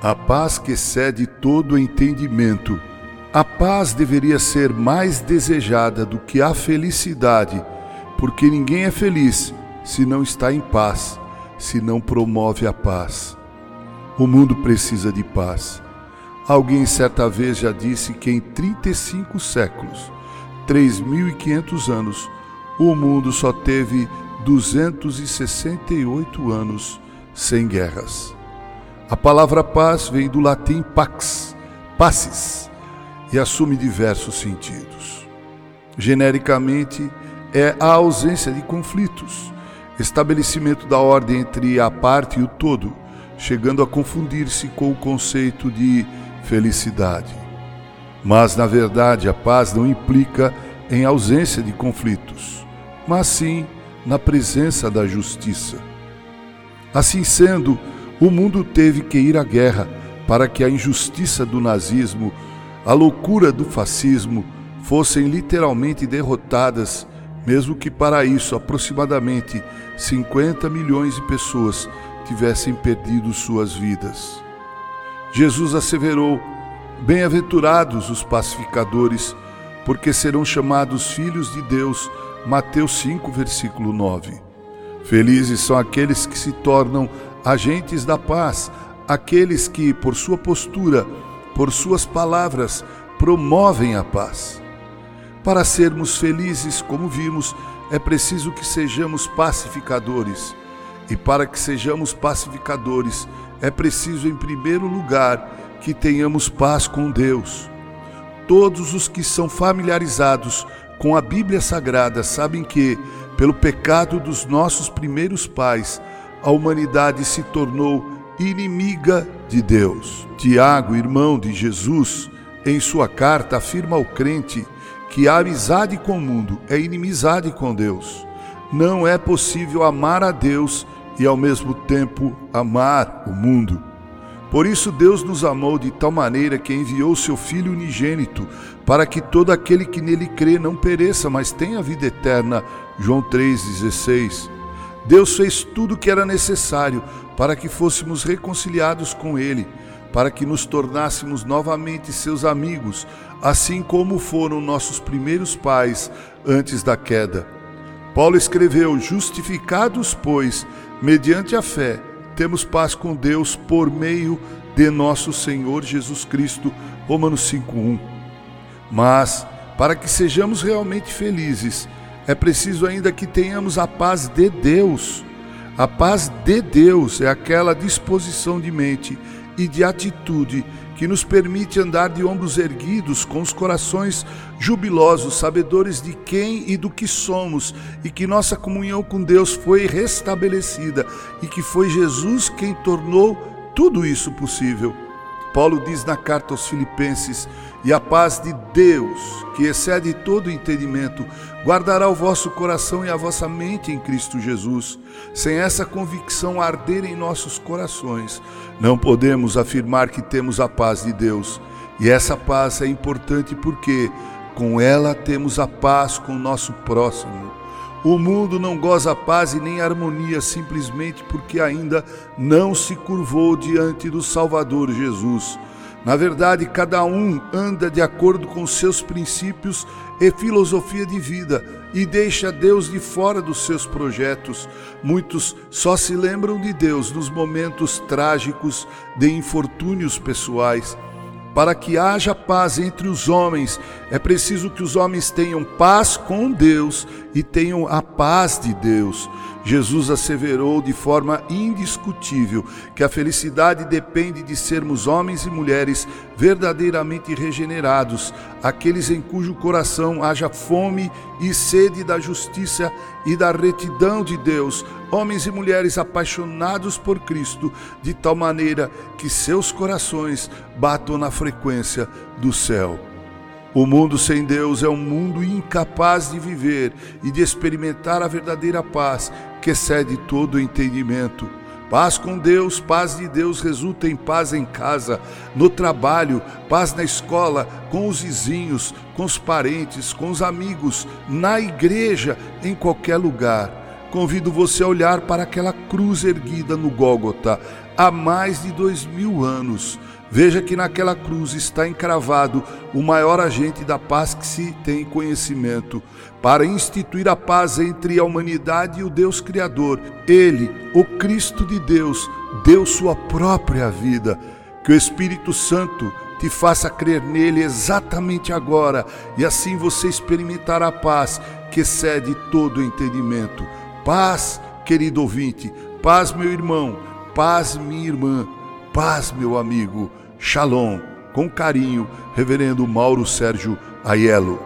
A paz que excede todo entendimento. A paz deveria ser mais desejada do que a felicidade, porque ninguém é feliz se não está em paz, se não promove a paz. O mundo precisa de paz. Alguém certa vez já disse que em 35 séculos, 3.500 anos, o mundo só teve 268 anos sem guerras. A palavra paz vem do latim pax, pacis, e assume diversos sentidos. Genericamente, é a ausência de conflitos, estabelecimento da ordem entre a parte e o todo, chegando a confundir-se com o conceito de felicidade. Mas, na verdade, a paz não implica em ausência de conflitos, mas sim na presença da justiça. Assim sendo, o mundo teve que ir à guerra para que a injustiça do nazismo, a loucura do fascismo fossem literalmente derrotadas, mesmo que para isso aproximadamente 50 milhões de pessoas tivessem perdido suas vidas. Jesus asseverou: Bem-aventurados os pacificadores, porque serão chamados filhos de Deus. Mateus 5, versículo 9. Felizes são aqueles que se tornam agentes da paz, aqueles que, por sua postura, por suas palavras, promovem a paz. Para sermos felizes, como vimos, é preciso que sejamos pacificadores. E para que sejamos pacificadores, é preciso, em primeiro lugar, que tenhamos paz com Deus. Todos os que são familiarizados com a Bíblia Sagrada sabem que, pelo pecado dos nossos primeiros pais, a humanidade se tornou inimiga de Deus. Tiago, irmão de Jesus, em sua carta afirma ao crente que a amizade com o mundo é inimizade com Deus. Não é possível amar a Deus e ao mesmo tempo amar o mundo. Por isso Deus nos amou de tal maneira que enviou seu Filho unigênito, para que todo aquele que nele crê não pereça, mas tenha vida eterna. João 3,16. Deus fez tudo o que era necessário para que fôssemos reconciliados com Ele, para que nos tornássemos novamente seus amigos, assim como foram nossos primeiros pais antes da queda. Paulo escreveu: Justificados, pois, mediante a fé, temos paz com Deus por meio de nosso Senhor Jesus Cristo. Romanos 5:1. Mas para que sejamos realmente felizes, é preciso ainda que tenhamos a paz de Deus. A paz de Deus é aquela disposição de mente e de atitude que nos permite andar de ombros erguidos, com os corações jubilosos, sabedores de quem e do que somos, e que nossa comunhão com Deus foi restabelecida e que foi Jesus quem tornou tudo isso possível. Paulo diz na carta aos Filipenses: E a paz de Deus, que excede todo entendimento, guardará o vosso coração e a vossa mente em Cristo Jesus. Sem essa convicção arder em nossos corações, não podemos afirmar que temos a paz de Deus. E essa paz é importante porque com ela temos a paz com o nosso próximo. O mundo não goza paz e nem harmonia simplesmente porque ainda não se curvou diante do Salvador Jesus. Na verdade, cada um anda de acordo com seus princípios e filosofia de vida e deixa Deus de fora dos seus projetos. Muitos só se lembram de Deus nos momentos trágicos de infortúnios pessoais. Para que haja paz entre os homens, é preciso que os homens tenham paz com Deus e tenham a paz de Deus. Jesus asseverou de forma indiscutível que a felicidade depende de sermos homens e mulheres verdadeiramente regenerados, aqueles em cujo coração haja fome e sede da justiça e da retidão de Deus, homens e mulheres apaixonados por Cristo, de tal maneira que seus corações batam na frequência do céu. O mundo sem Deus é um mundo incapaz de viver e de experimentar a verdadeira paz que excede todo o entendimento. Paz com Deus, paz de Deus resulta em paz em casa, no trabalho, paz na escola, com os vizinhos, com os parentes, com os amigos, na igreja, em qualquer lugar. Convido você a olhar para aquela cruz erguida no Gólgota, há mais de dois mil anos. Veja que naquela cruz está encravado o maior agente da paz que se tem conhecimento, para instituir a paz entre a humanidade e o Deus Criador. Ele, o Cristo de Deus, deu sua própria vida. Que o Espírito Santo te faça crer nele exatamente agora, e assim você experimentará a paz que excede todo entendimento. Paz, querido ouvinte, paz, meu irmão, paz, minha irmã, paz, meu amigo. Shalom. Com carinho, Reverendo Mauro Sérgio Aiello.